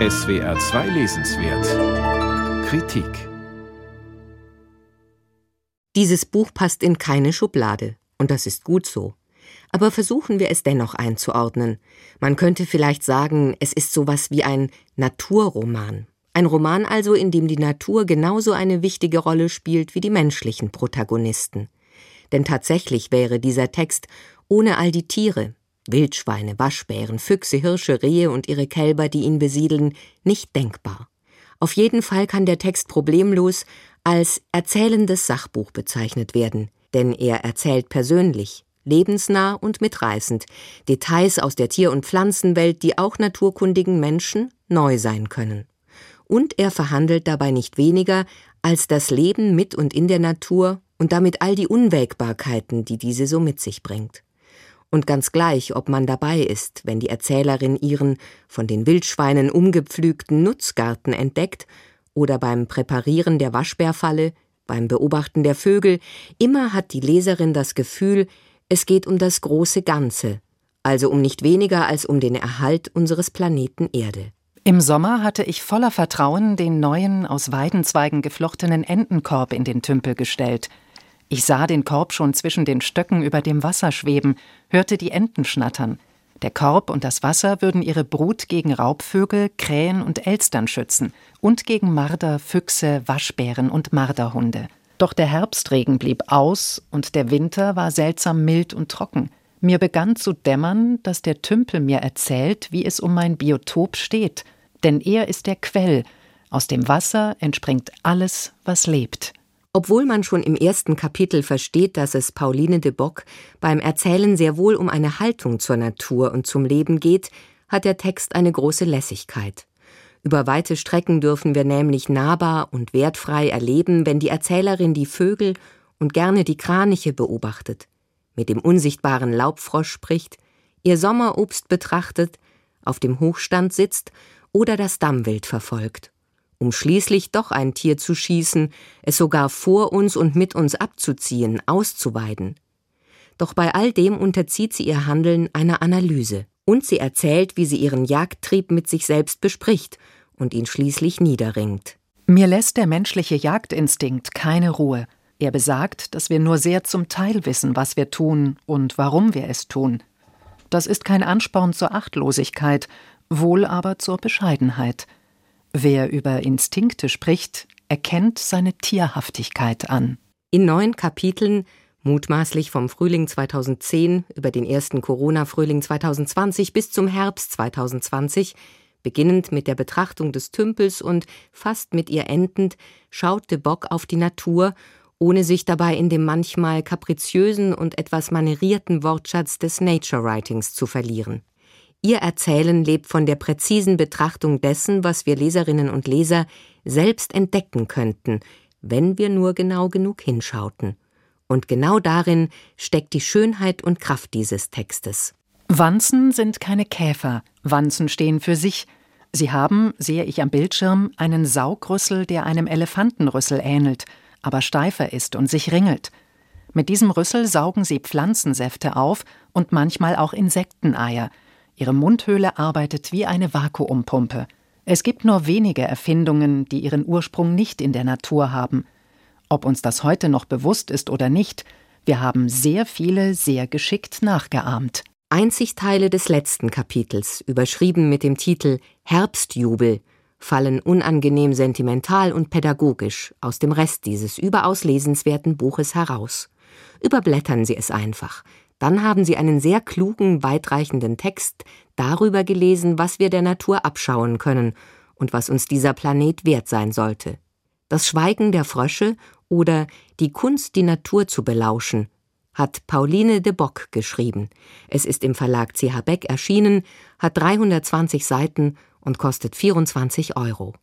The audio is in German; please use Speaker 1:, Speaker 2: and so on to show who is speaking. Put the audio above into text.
Speaker 1: SWR 2 Lesenswert Kritik
Speaker 2: Dieses Buch passt in keine Schublade, und das ist gut so. Aber versuchen wir es dennoch einzuordnen. Man könnte vielleicht sagen, es ist sowas wie ein Naturroman. Ein Roman also, in dem die Natur genauso eine wichtige Rolle spielt wie die menschlichen Protagonisten. Denn tatsächlich wäre dieser Text ohne all die Tiere, Wildschweine, Waschbären, Füchse, Hirsche, Rehe und ihre Kälber, die ihn besiedeln, nicht denkbar. Auf jeden Fall kann der Text problemlos als erzählendes Sachbuch bezeichnet werden, denn er erzählt persönlich, lebensnah und mitreißend Details aus der Tier- und Pflanzenwelt, die auch naturkundigen Menschen neu sein können. Und er verhandelt dabei nicht weniger als das Leben mit und in der Natur und damit all die Unwägbarkeiten, die diese so mit sich bringt. Und ganz gleich, ob man dabei ist, wenn die Erzählerin ihren von den Wildschweinen umgepflügten Nutzgarten entdeckt oder beim Präparieren der Waschbärfalle, beim Beobachten der Vögel, immer hat die Leserin das Gefühl, es geht um das große Ganze, also um nicht weniger als um den Erhalt unseres Planeten Erde.
Speaker 3: Im Sommer hatte ich voller Vertrauen den neuen, aus Weidenzweigen geflochtenen Entenkorb in den Tümpel gestellt – ich sah den Korb schon zwischen den Stöcken über dem Wasser schweben, hörte die Enten schnattern. Der Korb und das Wasser würden ihre Brut gegen Raubvögel, Krähen und Elstern schützen und gegen Marder, Füchse, Waschbären und Marderhunde. Doch der Herbstregen blieb aus und der Winter war seltsam mild und trocken. Mir begann zu dämmern, dass der Tümpel mir erzählt, wie es um mein Biotop steht. Denn er ist der Quell. Aus dem Wasser entspringt alles, was lebt.
Speaker 2: Obwohl man schon im ersten Kapitel versteht, dass es Pauline de Bock beim Erzählen sehr wohl um eine Haltung zur Natur und zum Leben geht, hat der Text eine große Lässigkeit. Über weite Strecken dürfen wir nämlich nahbar und wertfrei erleben, wenn die Erzählerin die Vögel und gerne die Kraniche beobachtet, mit dem unsichtbaren Laubfrosch spricht, ihr Sommerobst betrachtet, auf dem Hochstand sitzt oder das Dammwild verfolgt um schließlich doch ein Tier zu schießen, es sogar vor uns und mit uns abzuziehen, auszuweiden. Doch bei all dem unterzieht sie ihr Handeln einer Analyse, und sie erzählt, wie sie ihren Jagdtrieb mit sich selbst bespricht und ihn schließlich niederringt.
Speaker 3: Mir lässt der menschliche Jagdinstinkt keine Ruhe. Er besagt, dass wir nur sehr zum Teil wissen, was wir tun und warum wir es tun. Das ist kein Ansporn zur Achtlosigkeit, wohl aber zur Bescheidenheit. Wer über Instinkte spricht, erkennt seine Tierhaftigkeit an.
Speaker 2: In neun Kapiteln, mutmaßlich vom Frühling 2010 über den ersten Corona-Frühling 2020 bis zum Herbst 2020, beginnend mit der Betrachtung des Tümpels und fast mit ihr endend, schaut de Bock auf die Natur, ohne sich dabei in dem manchmal kapriziösen und etwas manierierten Wortschatz des Nature Writings zu verlieren. Ihr Erzählen lebt von der präzisen Betrachtung dessen, was wir Leserinnen und Leser selbst entdecken könnten, wenn wir nur genau genug hinschauten. Und genau darin steckt die Schönheit und Kraft dieses Textes.
Speaker 3: Wanzen sind keine Käfer, Wanzen stehen für sich. Sie haben, sehe ich am Bildschirm, einen Saugrüssel, der einem Elefantenrüssel ähnelt, aber steifer ist und sich ringelt. Mit diesem Rüssel saugen sie Pflanzensäfte auf und manchmal auch Insekteneier – Ihre Mundhöhle arbeitet wie eine Vakuumpumpe. Es gibt nur wenige Erfindungen, die ihren Ursprung nicht in der Natur haben. Ob uns das heute noch bewusst ist oder nicht, wir haben sehr viele sehr geschickt nachgeahmt.
Speaker 2: Einzig Teile des letzten Kapitels, überschrieben mit dem Titel Herbstjubel, fallen unangenehm sentimental und pädagogisch aus dem Rest dieses überaus lesenswerten Buches heraus. Überblättern Sie es einfach, dann haben sie einen sehr klugen, weitreichenden Text darüber gelesen, was wir der Natur abschauen können und was uns dieser Planet wert sein sollte. Das Schweigen der Frösche oder Die Kunst, die Natur zu belauschen, hat Pauline de Bock geschrieben. Es ist im Verlag CH Beck erschienen, hat 320 Seiten und kostet 24 Euro.